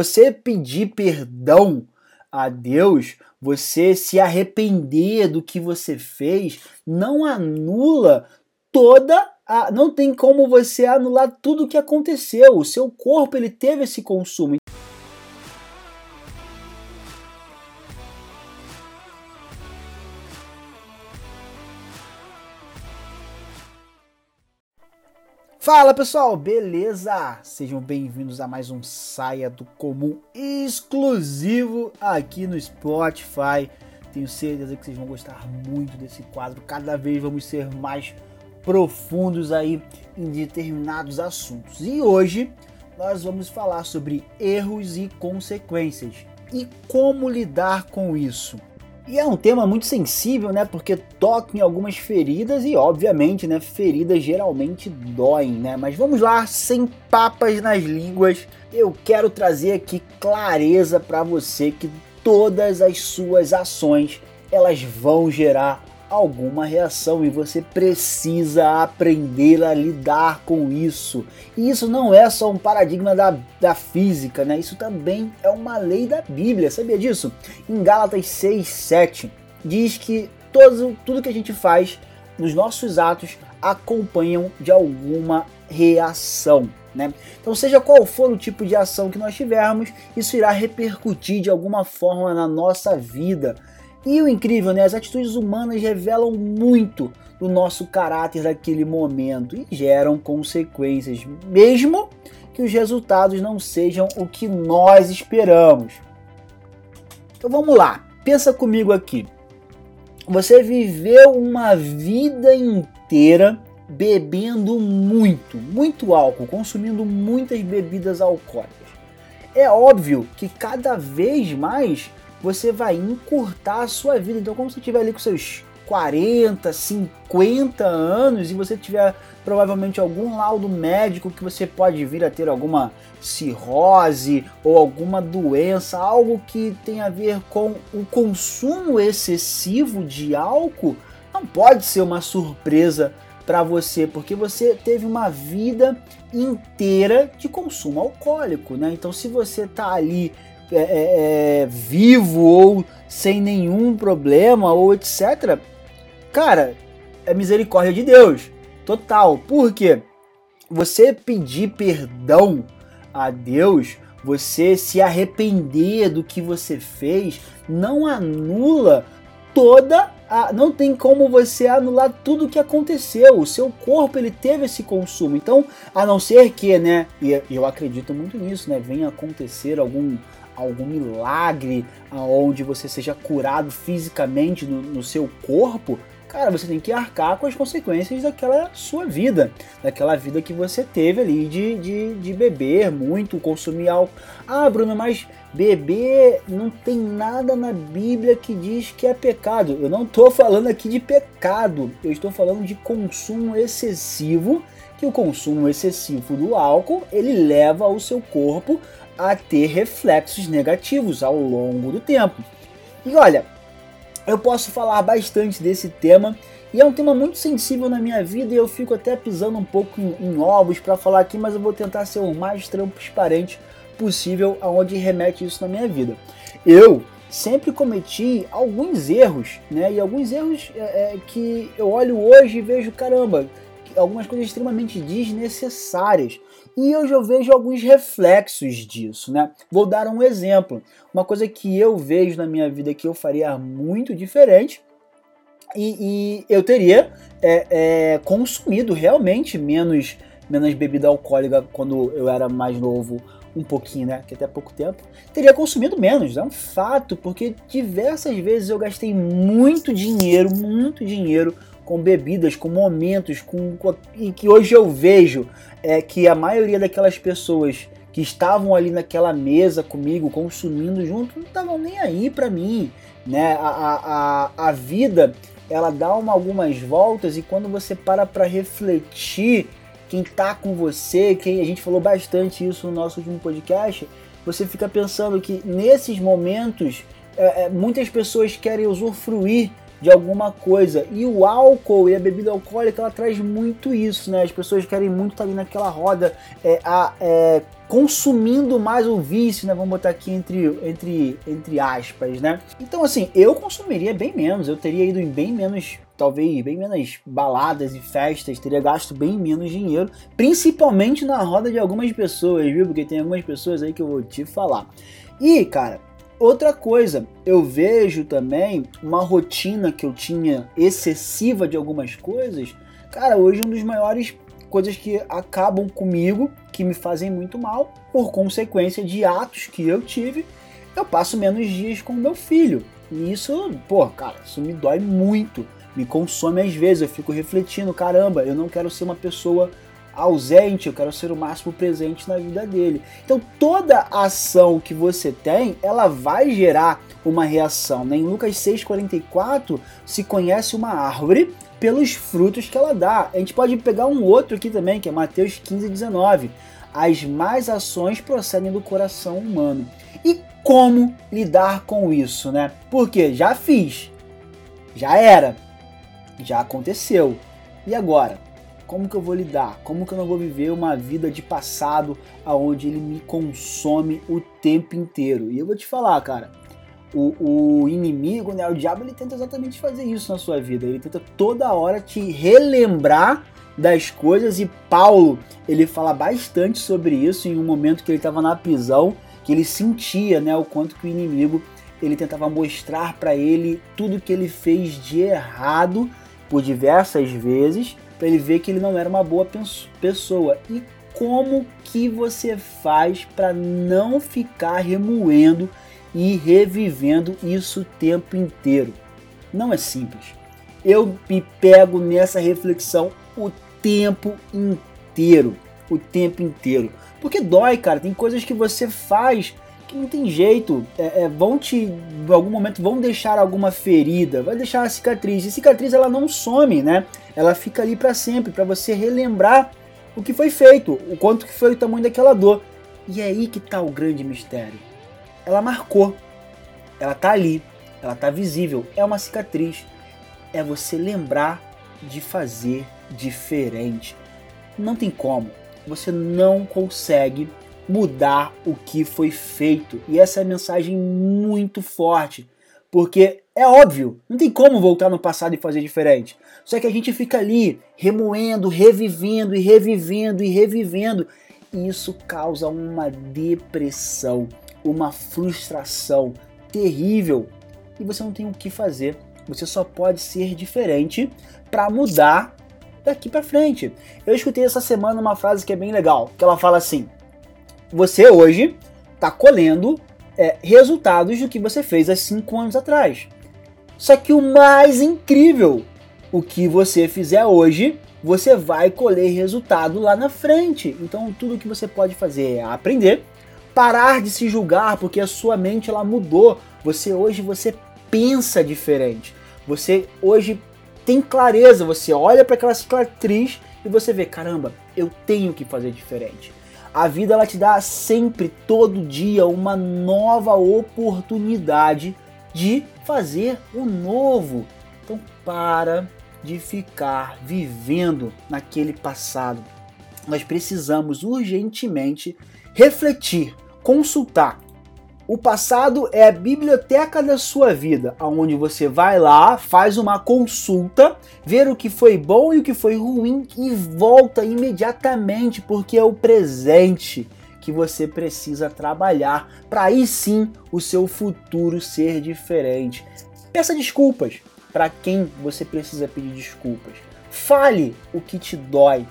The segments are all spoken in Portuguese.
Você pedir perdão a Deus, você se arrepender do que você fez, não anula toda a, não tem como você anular tudo o que aconteceu. O seu corpo ele teve esse consumo. Fala pessoal, beleza? Sejam bem-vindos a mais um Saia do Comum exclusivo aqui no Spotify. Tenho certeza que vocês vão gostar muito desse quadro. Cada vez vamos ser mais profundos aí em determinados assuntos. E hoje nós vamos falar sobre erros e consequências e como lidar com isso. E é um tema muito sensível, né? Porque toca em algumas feridas e, obviamente, né? Feridas geralmente doem, né? Mas vamos lá, sem papas nas línguas, eu quero trazer aqui clareza para você que todas as suas ações elas vão gerar alguma reação e você precisa aprender a lidar com isso. E isso não é só um paradigma da, da física, né? Isso também é uma lei da Bíblia, sabia disso? Em Gálatas 6, 7, diz que todo, tudo que a gente faz nos nossos atos acompanham de alguma reação. Né? Então, seja qual for o tipo de ação que nós tivermos, isso irá repercutir de alguma forma na nossa vida. E o incrível, né? As atitudes humanas revelam muito do nosso caráter daquele momento e geram consequências, mesmo que os resultados não sejam o que nós esperamos. Então vamos lá, pensa comigo aqui. Você viveu uma vida inteira bebendo muito, muito álcool, consumindo muitas bebidas alcoólicas. É óbvio que cada vez mais você vai encurtar a sua vida. Então, como você estiver ali com seus 40, 50 anos e você tiver provavelmente algum laudo médico que você pode vir a ter alguma cirrose ou alguma doença, algo que tem a ver com o consumo excessivo de álcool, não pode ser uma surpresa para você, porque você teve uma vida inteira de consumo alcoólico, né? Então, se você tá ali é, é, é, vivo ou sem nenhum problema ou etc. Cara, é misericórdia de Deus. Total. Porque você pedir perdão a Deus, você se arrepender do que você fez, não anula toda a, não tem como você anular tudo o que aconteceu. O seu corpo ele teve esse consumo. Então, a não ser que, né, e eu acredito muito nisso, né, venha acontecer algum algum milagre aonde você seja curado fisicamente no, no seu corpo, cara, você tem que arcar com as consequências daquela sua vida, daquela vida que você teve ali de, de, de beber muito, consumir álcool. Ah, Bruno, mas beber não tem nada na Bíblia que diz que é pecado. Eu não estou falando aqui de pecado, eu estou falando de consumo excessivo, que o consumo excessivo do álcool, ele leva o seu corpo a ter reflexos negativos ao longo do tempo. E olha, eu posso falar bastante desse tema e é um tema muito sensível na minha vida e eu fico até pisando um pouco em, em ovos para falar aqui, mas eu vou tentar ser o mais transparente possível aonde remete isso na minha vida. Eu sempre cometi alguns erros, né? E alguns erros é, é, que eu olho hoje e vejo, caramba, algumas coisas extremamente desnecessárias. E eu vejo alguns reflexos disso, né? Vou dar um exemplo. Uma coisa que eu vejo na minha vida que eu faria muito diferente e, e eu teria é, é, consumido realmente menos, menos bebida alcoólica quando eu era mais novo um pouquinho, né? Que até pouco tempo, teria consumido menos. É um fato, porque diversas vezes eu gastei muito dinheiro, muito dinheiro com bebidas, com momentos, com, com e que hoje eu vejo é que a maioria daquelas pessoas que estavam ali naquela mesa comigo, consumindo junto, não estavam nem aí para mim, né? A, a, a vida ela dá uma, algumas voltas e quando você para para refletir quem tá com você, quem a gente falou bastante isso no nosso último podcast, você fica pensando que nesses momentos é, é, muitas pessoas querem usufruir de alguma coisa. E o álcool e a bebida alcoólica ela traz muito isso, né? As pessoas querem muito estar ali naquela roda, é, a, é, consumindo mais o vício, né? Vamos botar aqui entre, entre, entre aspas, né? Então, assim, eu consumiria bem menos, eu teria ido em bem menos, talvez, bem menos baladas e festas, teria gasto bem menos dinheiro, principalmente na roda de algumas pessoas, viu? Porque tem algumas pessoas aí que eu vou te falar. E, cara, outra coisa, eu vejo também uma rotina que eu tinha excessiva de algumas coisas. Cara, hoje um dos maiores coisas que acabam comigo, que me fazem muito mal, por consequência de atos que eu tive, eu passo menos dias com meu filho. E isso, pô, cara, isso me dói muito, me consome às vezes. Eu fico refletindo, caramba, eu não quero ser uma pessoa ausente, eu quero ser o máximo presente na vida dele. Então toda ação que você tem, ela vai gerar uma reação. Né? Em Lucas 6,44 se conhece uma árvore pelos frutos que ela dá. A gente pode pegar um outro aqui também, que é Mateus 15, 19. As más ações procedem do coração humano. E como lidar com isso, né? Porque já fiz, já era, já aconteceu. E agora? Como que eu vou lidar? Como que eu não vou viver uma vida de passado aonde ele me consome o tempo inteiro? E eu vou te falar, cara, o, o, inimigo, né, o diabo, ele tenta exatamente fazer isso na sua vida. Ele tenta toda hora te relembrar das coisas e Paulo, ele fala bastante sobre isso em um momento que ele estava na prisão, que ele sentia, né, o quanto que o inimigo ele tentava mostrar para ele tudo que ele fez de errado por diversas vezes, para ele ver que ele não era uma boa pessoa. E como que você faz para não ficar remoendo e revivendo isso o tempo inteiro. Não é simples. Eu me pego nessa reflexão o tempo inteiro. O tempo inteiro. Porque dói, cara. Tem coisas que você faz que não tem jeito. É, é, vão te, em algum momento, vão deixar alguma ferida, vai deixar uma cicatriz. E cicatriz ela não some, né? Ela fica ali para sempre, para você relembrar o que foi feito, o quanto que foi o tamanho daquela dor. E é aí que tá o grande mistério ela marcou. Ela tá ali, ela tá visível, é uma cicatriz. É você lembrar de fazer diferente. Não tem como. Você não consegue mudar o que foi feito. E essa é a mensagem muito forte, porque é óbvio, não tem como voltar no passado e fazer diferente. Só que a gente fica ali remoendo, revivendo e revivendo e revivendo, e isso causa uma depressão uma frustração terrível e você não tem o que fazer. Você só pode ser diferente para mudar daqui para frente. Eu escutei essa semana uma frase que é bem legal, que ela fala assim: você hoje está colhendo é, resultados do que você fez há cinco anos atrás. Só que o mais incrível, o que você fizer hoje, você vai colher resultado lá na frente. Então tudo que você pode fazer é aprender parar de se julgar porque a sua mente ela mudou. Você hoje você pensa diferente. Você hoje tem clareza, você olha para aquela cicatriz e você vê, caramba, eu tenho que fazer diferente. A vida ela te dá sempre todo dia uma nova oportunidade de fazer o novo. Então para de ficar vivendo naquele passado. Nós precisamos urgentemente refletir, consultar. O passado é a biblioteca da sua vida, onde você vai lá, faz uma consulta, ver o que foi bom e o que foi ruim e volta imediatamente, porque é o presente que você precisa trabalhar para aí sim o seu futuro ser diferente. Peça desculpas para quem você precisa pedir desculpas. Fale o que te dói,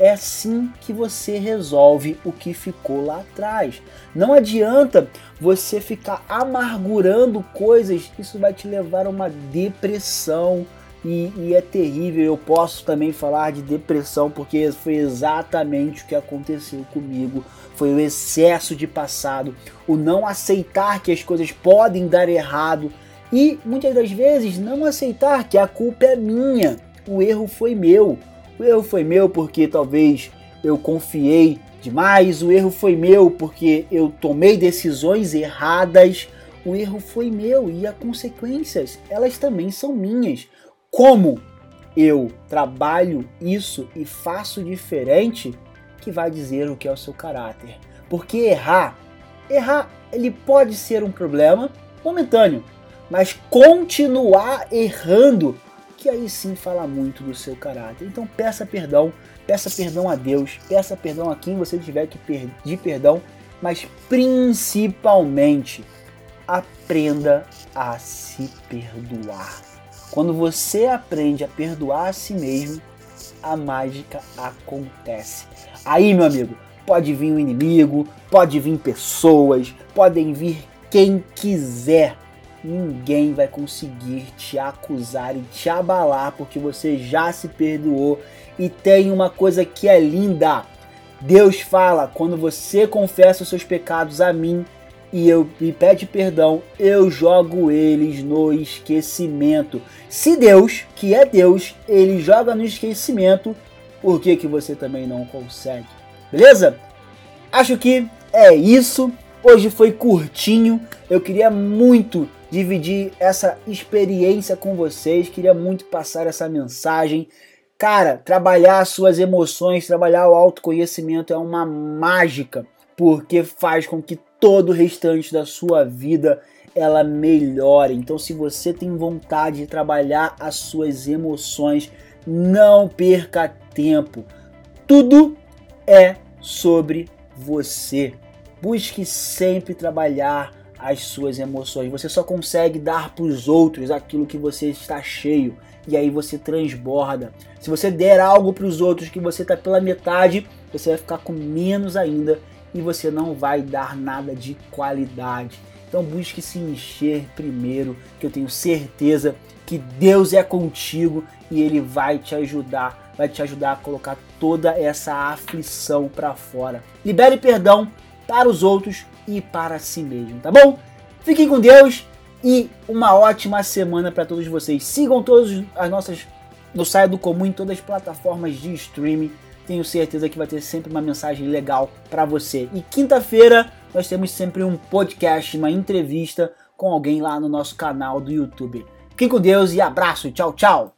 é assim que você resolve o que ficou lá atrás. Não adianta você ficar amargurando coisas, isso vai te levar a uma depressão. E, e, é terrível. Eu posso também falar de depressão porque foi exatamente o que aconteceu comigo. Foi o excesso de passado, o não aceitar que as coisas podem dar errado e muitas das vezes não aceitar que a culpa é minha, o erro foi meu. O erro foi meu porque talvez eu confiei demais, o erro foi meu porque eu tomei decisões erradas. O erro foi meu e as consequências, elas também são minhas. Como eu trabalho isso e faço diferente, que vai dizer o que é o seu caráter. Porque errar, errar, ele pode ser um problema momentâneo, mas continuar errando, que aí sim fala muito do seu caráter. Então peça perdão, peça perdão a Deus, peça perdão a quem você tiver que pedir perdão, mas principalmente aprenda a se perdoar. Quando você aprende a perdoar a si mesmo, a mágica acontece. Aí, meu amigo, pode vir um inimigo, pode vir pessoas, podem vir quem quiser. Ninguém vai conseguir te acusar e te abalar porque você já se perdoou. E tem uma coisa que é linda. Deus fala: quando você confessa os seus pecados a mim, e eu me pede perdão, eu jogo eles no esquecimento. Se Deus, que é Deus, ele joga no esquecimento, por que, que você também não consegue? Beleza? Acho que é isso. Hoje foi curtinho. Eu queria muito dividir essa experiência com vocês, queria muito passar essa mensagem. Cara, trabalhar suas emoções, trabalhar o autoconhecimento é uma mágica, porque faz com que todo o restante da sua vida ela melhore. Então, se você tem vontade de trabalhar as suas emoções, não perca tempo. Tudo é sobre você. Busque sempre trabalhar as suas emoções. Você só consegue dar para os outros aquilo que você está cheio e aí você transborda. Se você der algo para os outros que você está pela metade, você vai ficar com menos ainda e você não vai dar nada de qualidade. Então busque se encher primeiro, que eu tenho certeza que Deus é contigo e ele vai te ajudar, vai te ajudar a colocar toda essa aflição para fora. Libere perdão para os outros e para si mesmo, tá bom? Fiquem com Deus e uma ótima semana para todos vocês. Sigam todas as nossas no Saia do Comum em todas as plataformas de streaming tenho certeza que vai ter sempre uma mensagem legal para você. E quinta-feira nós temos sempre um podcast, uma entrevista com alguém lá no nosso canal do YouTube. Fiquem com Deus e abraço, tchau, tchau!